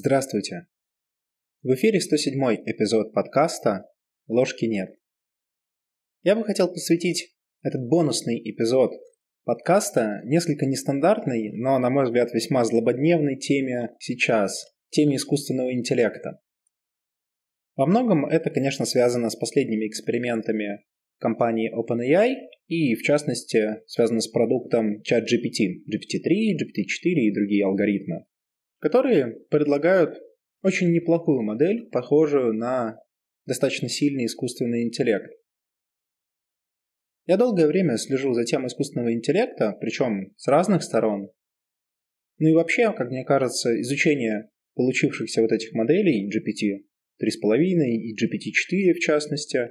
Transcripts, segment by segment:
Здравствуйте! В эфире 107 эпизод подкаста «Ложки нет». Я бы хотел посвятить этот бонусный эпизод подкаста несколько нестандартной, но, на мой взгляд, весьма злободневной теме сейчас, теме искусственного интеллекта. Во многом это, конечно, связано с последними экспериментами компании OpenAI и, в частности, связано с продуктом ChatGPT, GPT-3, GPT-4 и другие алгоритмы, которые предлагают очень неплохую модель, похожую на достаточно сильный искусственный интеллект. Я долгое время слежу за темой искусственного интеллекта, причем с разных сторон. Ну и вообще, как мне кажется, изучение получившихся вот этих моделей GPT 3.5 и GPT-4 в частности,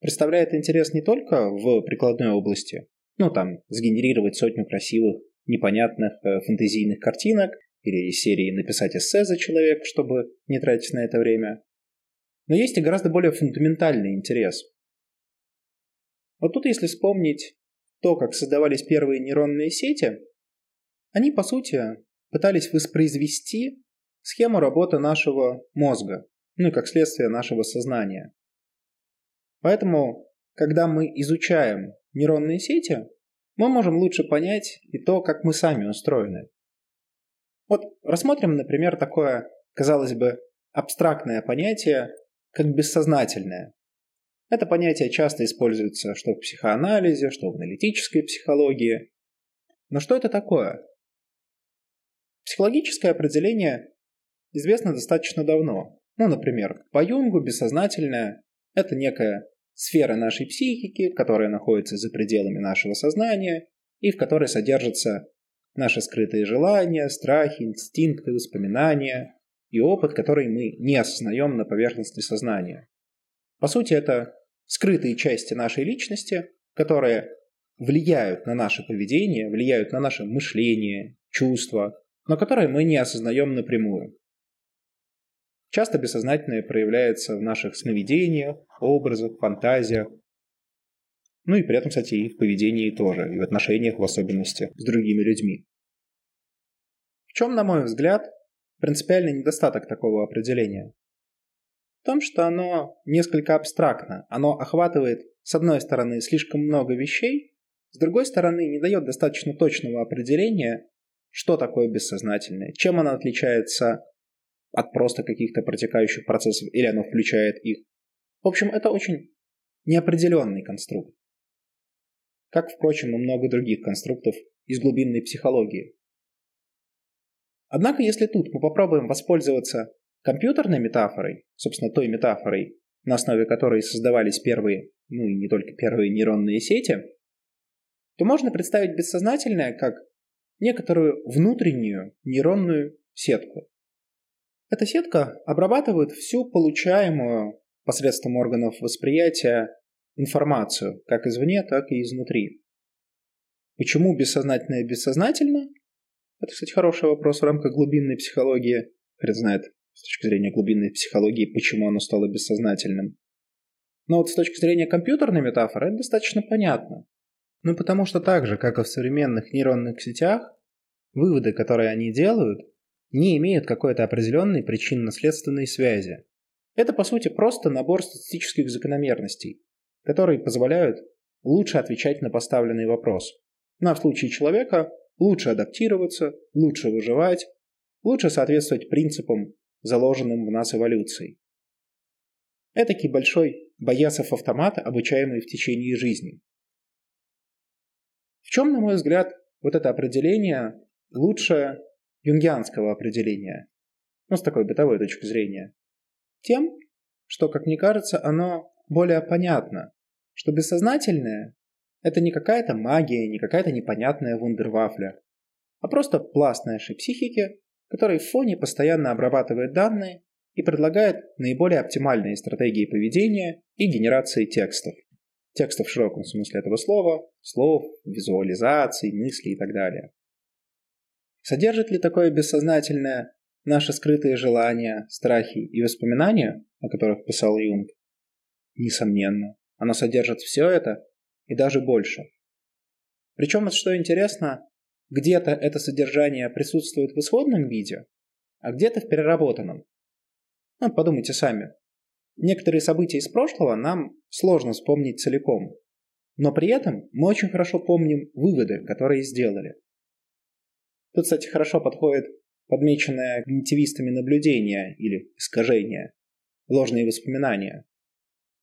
представляет интерес не только в прикладной области, ну там, сгенерировать сотню красивых, непонятных э, фэнтезийных картинок или из серии написать эссе за человека, чтобы не тратить на это время. Но есть и гораздо более фундаментальный интерес. Вот тут если вспомнить то, как создавались первые нейронные сети, они, по сути, пытались воспроизвести схему работы нашего мозга, ну и как следствие нашего сознания. Поэтому, когда мы изучаем нейронные сети, мы можем лучше понять и то, как мы сами устроены. Вот рассмотрим, например, такое, казалось бы, абстрактное понятие, как бессознательное. Это понятие часто используется что в психоанализе, что в аналитической психологии. Но что это такое? Психологическое определение известно достаточно давно. Ну, например, по Юнгу бессознательное – это некая сфера нашей психики, которая находится за пределами нашего сознания и в которой содержатся наши скрытые желания, страхи, инстинкты, воспоминания и опыт, который мы не осознаем на поверхности сознания. По сути, это скрытые части нашей личности, которые влияют на наше поведение, влияют на наше мышление, чувства, но которые мы не осознаем напрямую. Часто бессознательное проявляется в наших сновидениях, образах, фантазиях. Ну и при этом, кстати, и в поведении тоже, и в отношениях в особенности с другими людьми. В чем, на мой взгляд, принципиальный недостаток такого определения? В том, что оно несколько абстрактно. Оно охватывает, с одной стороны, слишком много вещей, с другой стороны, не дает достаточно точного определения, что такое бессознательное, чем оно отличается от просто каких-то протекающих процессов, или оно включает их. В общем, это очень неопределенный конструкт. Как, впрочем, и много других конструктов из глубинной психологии. Однако, если тут мы попробуем воспользоваться компьютерной метафорой, собственно, той метафорой, на основе которой создавались первые, ну и не только первые нейронные сети, то можно представить бессознательное как некоторую внутреннюю нейронную сетку. Эта сетка обрабатывает всю получаемую посредством органов восприятия информацию, как извне, так и изнутри. Почему бессознательное бессознательно? Это, кстати, хороший вопрос в рамках глубинной психологии. Хрен знает, с точки зрения глубинной психологии, почему оно стало бессознательным. Но вот с точки зрения компьютерной метафоры это достаточно понятно. Ну потому что так же, как и в современных нейронных сетях, выводы, которые они делают, не имеют какой-то определенной причинно-следственной связи. Это, по сути, просто набор статистических закономерностей, которые позволяют лучше отвечать на поставленный вопрос. Ну а в случае человека лучше адаптироваться, лучше выживать, лучше соответствовать принципам, заложенным в нас эволюцией. Этакий большой боясов автомат, обучаемый в течение жизни. В чем, на мой взгляд, вот это определение лучше юнгианского определения, ну, с такой бытовой точки зрения, тем, что, как мне кажется, оно более понятно, что бессознательное – это не какая-то магия, не какая-то непонятная вундервафля, а просто пласт нашей психики, который в фоне постоянно обрабатывает данные и предлагает наиболее оптимальные стратегии поведения и генерации текстов. Текстов в широком смысле этого слова, слов, визуализаций, мыслей и так далее. Содержит ли такое бессознательное наши скрытые желания, страхи и воспоминания, о которых писал Юнг? Несомненно. Оно содержит все это и даже больше. Причем, что интересно, где-то это содержание присутствует в исходном виде, а где-то в переработанном. Ну, подумайте сами. Некоторые события из прошлого нам сложно вспомнить целиком, но при этом мы очень хорошо помним выводы, которые сделали. Тут, кстати, хорошо подходит подмеченное когнитивистами наблюдение или искажение, ложные воспоминания.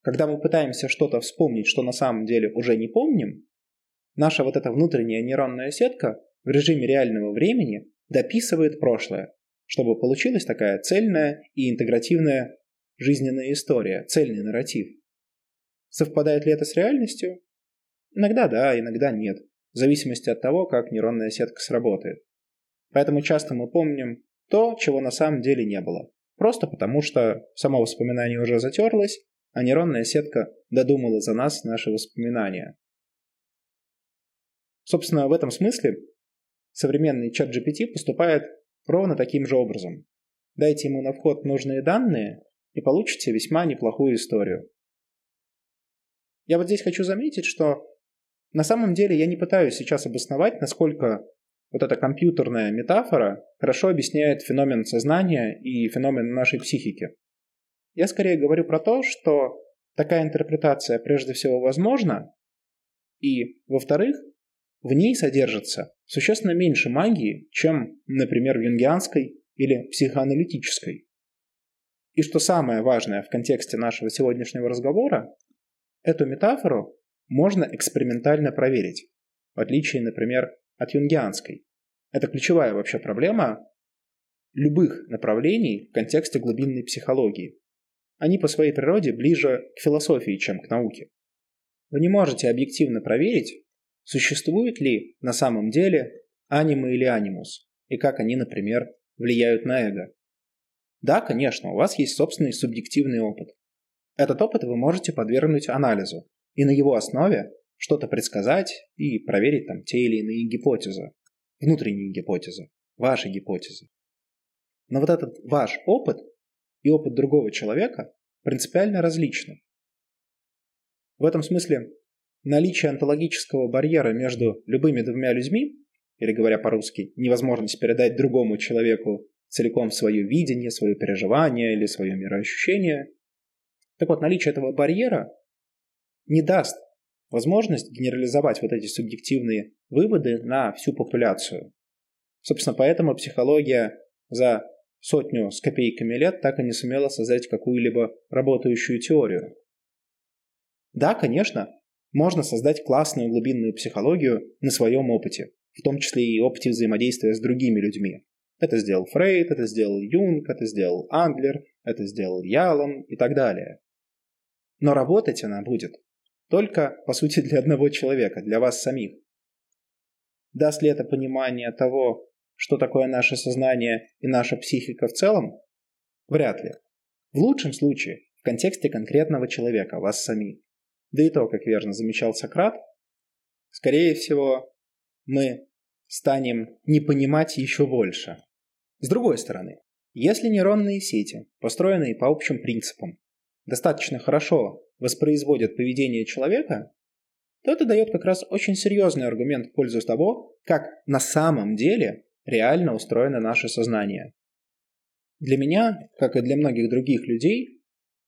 Когда мы пытаемся что-то вспомнить, что на самом деле уже не помним, наша вот эта внутренняя нейронная сетка в режиме реального времени дописывает прошлое, чтобы получилась такая цельная и интегративная жизненная история, цельный нарратив. Совпадает ли это с реальностью? Иногда да, иногда нет, в зависимости от того, как нейронная сетка сработает. Поэтому часто мы помним то, чего на самом деле не было. Просто потому, что само воспоминание уже затерлось, а нейронная сетка додумала за нас наши воспоминания. Собственно, в этом смысле современный чат GPT поступает ровно таким же образом. Дайте ему на вход нужные данные и получите весьма неплохую историю. Я вот здесь хочу заметить, что на самом деле я не пытаюсь сейчас обосновать, насколько вот эта компьютерная метафора хорошо объясняет феномен сознания и феномен нашей психики. Я скорее говорю про то, что такая интерпретация прежде всего возможна, и, во-вторых, в ней содержится существенно меньше магии, чем, например, в юнгианской или психоаналитической. И что самое важное в контексте нашего сегодняшнего разговора, эту метафору можно экспериментально проверить, в отличие, например, от юнгианской. Это ключевая вообще проблема любых направлений в контексте глубинной психологии. Они по своей природе ближе к философии, чем к науке. Вы не можете объективно проверить, Существует ли на самом деле анима или анимус, и как они, например, влияют на эго? Да, конечно, у вас есть собственный субъективный опыт. Этот опыт вы можете подвергнуть анализу, и на его основе что-то предсказать и проверить там те или иные гипотезы, внутренние гипотезы, ваши гипотезы. Но вот этот ваш опыт и опыт другого человека принципиально различны. В этом смысле наличие онтологического барьера между любыми двумя людьми, или говоря по-русски, невозможность передать другому человеку целиком свое видение, свое переживание или свое мироощущение. Так вот, наличие этого барьера не даст возможность генерализовать вот эти субъективные выводы на всю популяцию. Собственно, поэтому психология за сотню с копейками лет так и не сумела создать какую-либо работающую теорию. Да, конечно, можно создать классную глубинную психологию на своем опыте, в том числе и опыте взаимодействия с другими людьми. Это сделал Фрейд, это сделал Юнг, это сделал Англер, это сделал Ялом и так далее. Но работать она будет только, по сути, для одного человека, для вас самих. Даст ли это понимание того, что такое наше сознание и наша психика в целом? Вряд ли. В лучшем случае, в контексте конкретного человека, вас самих. Да и то, как верно замечал Сократ, скорее всего, мы станем не понимать еще больше. С другой стороны, если нейронные сети, построенные по общим принципам, достаточно хорошо воспроизводят поведение человека, то это дает как раз очень серьезный аргумент в пользу того, как на самом деле реально устроено наше сознание. Для меня, как и для многих других людей,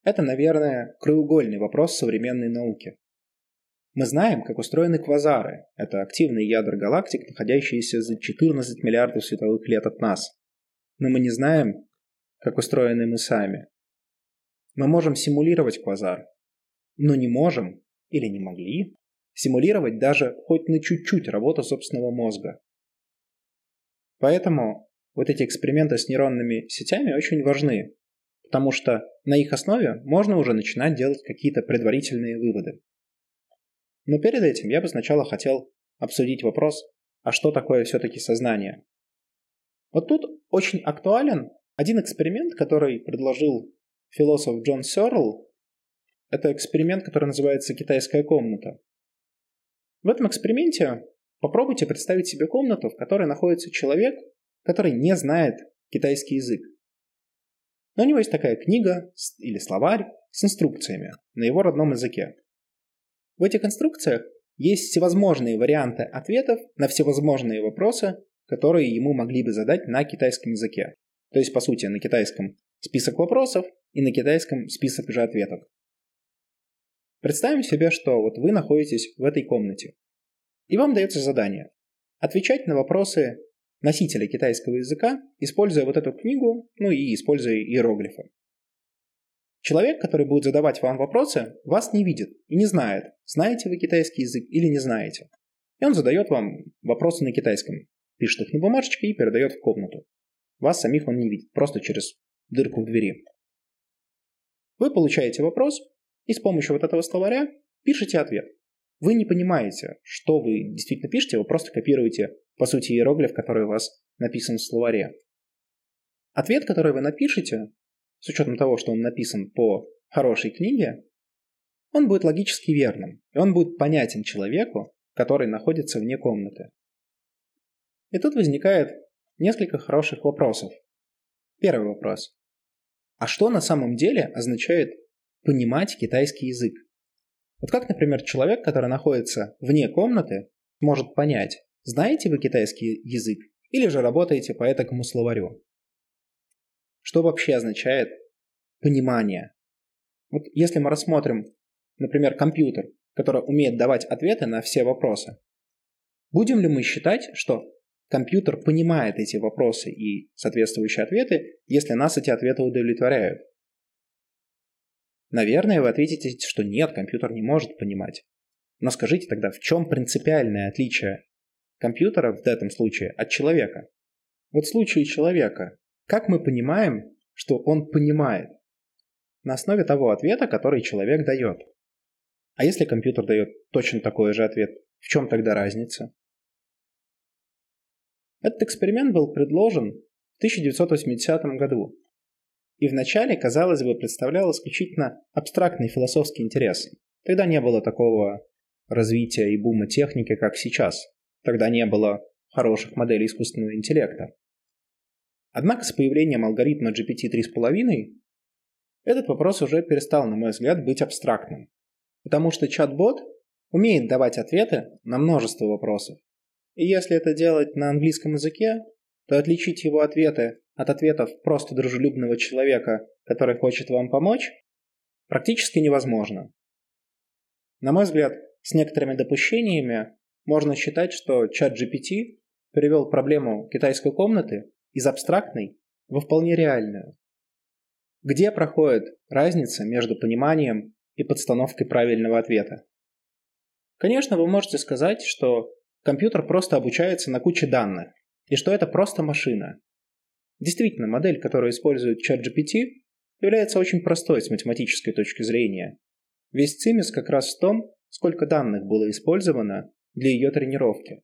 это, наверное, краеугольный вопрос современной науки. Мы знаем, как устроены квазары. Это активные ядра галактик, находящиеся за 14 миллиардов световых лет от нас. Но мы не знаем, как устроены мы сами. Мы можем симулировать квазар, но не можем, или не могли, симулировать даже хоть на чуть-чуть работу собственного мозга. Поэтому вот эти эксперименты с нейронными сетями очень важны, потому что на их основе можно уже начинать делать какие-то предварительные выводы. Но перед этим я бы сначала хотел обсудить вопрос, а что такое все-таки сознание? Вот тут очень актуален один эксперимент, который предложил философ Джон Сёрл. Это эксперимент, который называется «Китайская комната». В этом эксперименте попробуйте представить себе комнату, в которой находится человек, который не знает китайский язык. Но у него есть такая книга или словарь с инструкциями на его родном языке. В этих инструкциях есть всевозможные варианты ответов на всевозможные вопросы, которые ему могли бы задать на китайском языке. То есть, по сути, на китайском список вопросов и на китайском список же ответов. Представим себе, что вот вы находитесь в этой комнате, и вам дается задание отвечать на вопросы носителя китайского языка, используя вот эту книгу, ну и используя иероглифы. Человек, который будет задавать вам вопросы, вас не видит и не знает, знаете вы китайский язык или не знаете. И он задает вам вопросы на китайском, пишет их на бумажечке и передает в комнату. Вас самих он не видит, просто через дырку в двери. Вы получаете вопрос и с помощью вот этого словаря пишете ответ. Вы не понимаете, что вы действительно пишете, вы просто копируете, по сути, иероглиф, который у вас написан в словаре. Ответ, который вы напишете, с учетом того, что он написан по хорошей книге, он будет логически верным, и он будет понятен человеку, который находится вне комнаты. И тут возникает несколько хороших вопросов. Первый вопрос. А что на самом деле означает понимать китайский язык? Вот как, например, человек, который находится вне комнаты, может понять, знаете вы китайский язык или же работаете по этому словарю? Что вообще означает понимание? Вот если мы рассмотрим, например, компьютер, который умеет давать ответы на все вопросы, будем ли мы считать, что компьютер понимает эти вопросы и соответствующие ответы, если нас эти ответы удовлетворяют? Наверное, вы ответите, что нет, компьютер не может понимать. Но скажите тогда, в чем принципиальное отличие компьютера в этом случае от человека? Вот в случае человека, как мы понимаем, что он понимает? На основе того ответа, который человек дает. А если компьютер дает точно такой же ответ, в чем тогда разница? Этот эксперимент был предложен в 1980 году и вначале, казалось бы, представлял исключительно абстрактный философский интерес. Тогда не было такого развития и бума техники, как сейчас. Тогда не было хороших моделей искусственного интеллекта. Однако с появлением алгоритма GPT 3.5 этот вопрос уже перестал, на мой взгляд, быть абстрактным. Потому что чат-бот умеет давать ответы на множество вопросов. И если это делать на английском языке, то отличить его ответы от ответов просто дружелюбного человека, который хочет вам помочь, практически невозможно. На мой взгляд, с некоторыми допущениями можно считать, что чат GPT перевел проблему китайской комнаты из абстрактной во вполне реальную. Где проходит разница между пониманием и подстановкой правильного ответа? Конечно, вы можете сказать, что компьютер просто обучается на куче данных, и что это просто машина. Действительно, модель, которую использует ChatGPT, является очень простой с математической точки зрения. Весь цимис как раз в том, сколько данных было использовано для ее тренировки.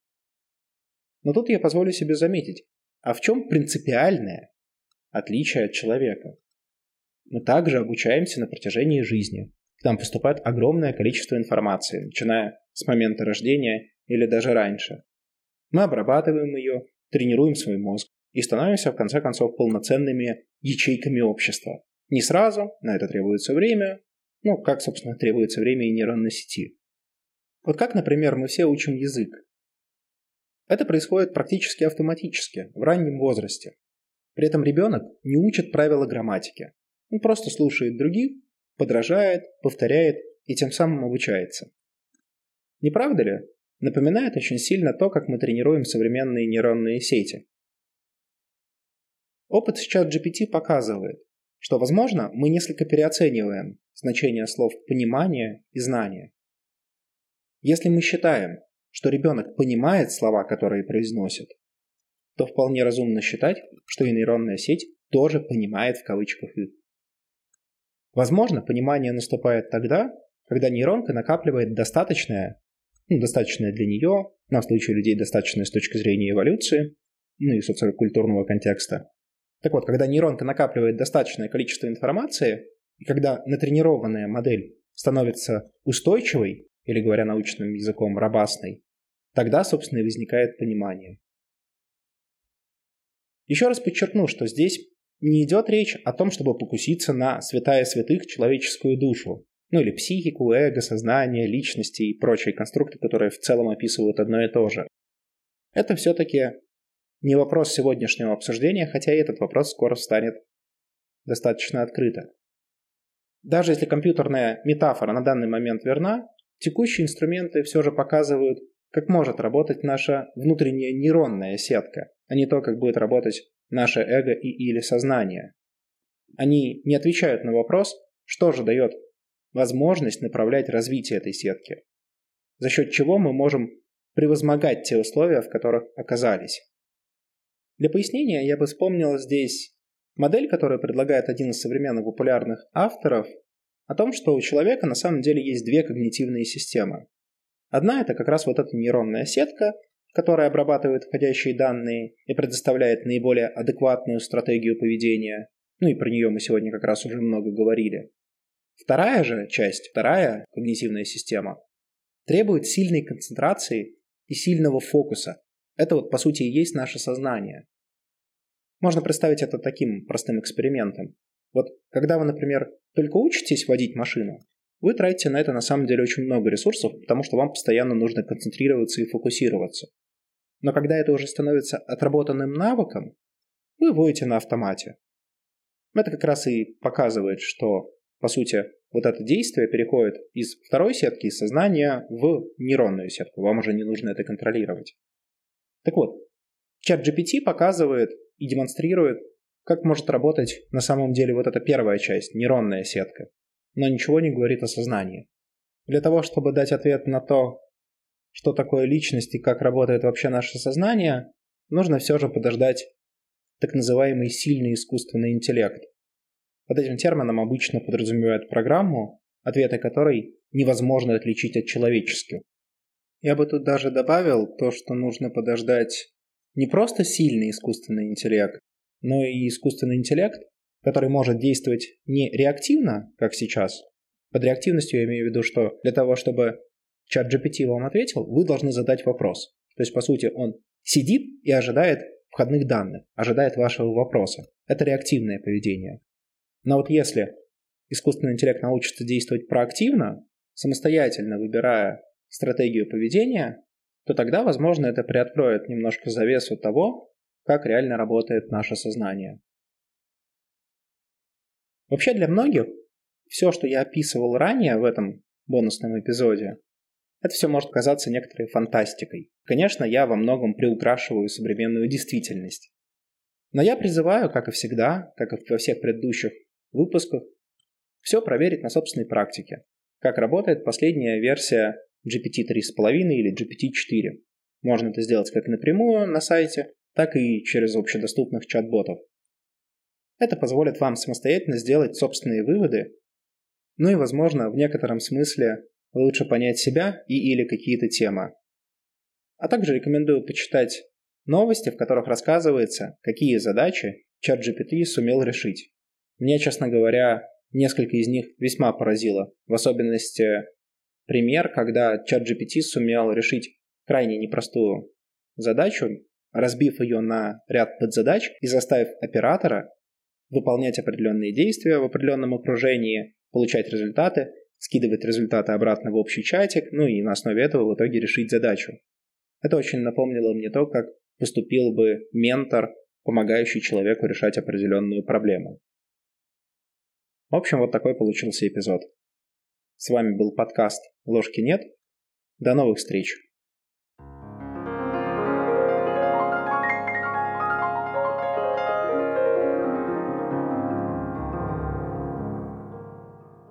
Но тут я позволю себе заметить, а в чем принципиальное отличие от человека? Мы также обучаемся на протяжении жизни. К нам поступает огромное количество информации, начиная с момента рождения или даже раньше. Мы обрабатываем ее, тренируем свой мозг и становимся в конце концов полноценными ячейками общества. Не сразу, на это требуется время, ну, как, собственно, требуется время и нейронной сети. Вот как, например, мы все учим язык. Это происходит практически автоматически, в раннем возрасте. При этом ребенок не учит правила грамматики. Он просто слушает других, подражает, повторяет и тем самым обучается. Не правда ли? Напоминает очень сильно то, как мы тренируем современные нейронные сети. Опыт с чат GPT показывает, что, возможно, мы несколько переоцениваем значение слов «понимание» и «знание». Если мы считаем, что ребенок понимает слова, которые произносит, то вполне разумно считать, что и нейронная сеть тоже понимает в кавычках их. Возможно, понимание наступает тогда, когда нейронка накапливает достаточное ну, достаточное для нее, на случай людей достаточное с точки зрения эволюции, ну и социокультурного контекста. Так вот, когда нейронка накапливает достаточное количество информации, и когда натренированная модель становится устойчивой, или говоря научным языком, робастной, тогда, собственно, и возникает понимание. Еще раз подчеркну, что здесь не идет речь о том, чтобы покуситься на святая святых человеческую душу, ну или психику, эго, сознание, личности и прочие конструкты, которые в целом описывают одно и то же. Это все-таки не вопрос сегодняшнего обсуждения, хотя и этот вопрос скоро станет достаточно открыто. Даже если компьютерная метафора на данный момент верна, текущие инструменты все же показывают, как может работать наша внутренняя нейронная сетка, а не то, как будет работать наше эго и или сознание. Они не отвечают на вопрос, что же дает возможность направлять развитие этой сетки, за счет чего мы можем превозмогать те условия, в которых оказались. Для пояснения я бы вспомнил здесь модель, которую предлагает один из современных популярных авторов, о том, что у человека на самом деле есть две когнитивные системы. Одна – это как раз вот эта нейронная сетка, которая обрабатывает входящие данные и предоставляет наиболее адекватную стратегию поведения. Ну и про нее мы сегодня как раз уже много говорили. Вторая же часть, вторая когнитивная система, требует сильной концентрации и сильного фокуса. Это вот по сути и есть наше сознание. Можно представить это таким простым экспериментом. Вот когда вы, например, только учитесь водить машину, вы тратите на это на самом деле очень много ресурсов, потому что вам постоянно нужно концентрироваться и фокусироваться. Но когда это уже становится отработанным навыком, вы водите на автомате. Это как раз и показывает, что, по сути, вот это действие переходит из второй сетки, из сознания, в нейронную сетку. Вам уже не нужно это контролировать. Так вот, чат GPT показывает и демонстрирует, как может работать на самом деле вот эта первая часть, нейронная сетка, но ничего не говорит о сознании. Для того, чтобы дать ответ на то, что такое личность и как работает вообще наше сознание, нужно все же подождать так называемый сильный искусственный интеллект. Под этим термином обычно подразумевают программу, ответы которой невозможно отличить от человеческих. Я бы тут даже добавил то, что нужно подождать не просто сильный искусственный интеллект, но и искусственный интеллект, который может действовать не реактивно, как сейчас. Под реактивностью я имею в виду, что для того, чтобы чат GPT вам ответил, вы должны задать вопрос. То есть, по сути, он сидит и ожидает входных данных, ожидает вашего вопроса. Это реактивное поведение. Но вот если искусственный интеллект научится действовать проактивно, самостоятельно выбирая стратегию поведения, то тогда, возможно, это приоткроет немножко завесу того, как реально работает наше сознание. Вообще для многих все, что я описывал ранее в этом бонусном эпизоде, это все может казаться некоторой фантастикой. Конечно, я во многом приукрашиваю современную действительность. Но я призываю, как и всегда, как и во всех предыдущих выпусках, все проверить на собственной практике. Как работает последняя версия GPT 3.5 или GPT 4. Можно это сделать как напрямую на сайте, так и через общедоступных чат-ботов. Это позволит вам самостоятельно сделать собственные выводы, ну и, возможно, в некотором смысле лучше понять себя и или какие-то темы. А также рекомендую почитать новости, в которых рассказывается, какие задачи ChatGPT сумел решить. Мне, честно говоря, несколько из них весьма поразило, в особенности пример, когда ChatGPT сумел решить крайне непростую задачу, разбив ее на ряд подзадач и заставив оператора выполнять определенные действия в определенном окружении, получать результаты, скидывать результаты обратно в общий чатик, ну и на основе этого в итоге решить задачу. Это очень напомнило мне то, как поступил бы ментор, помогающий человеку решать определенную проблему. В общем, вот такой получился эпизод. С вами был подкаст «Ложки нет». До новых встреч!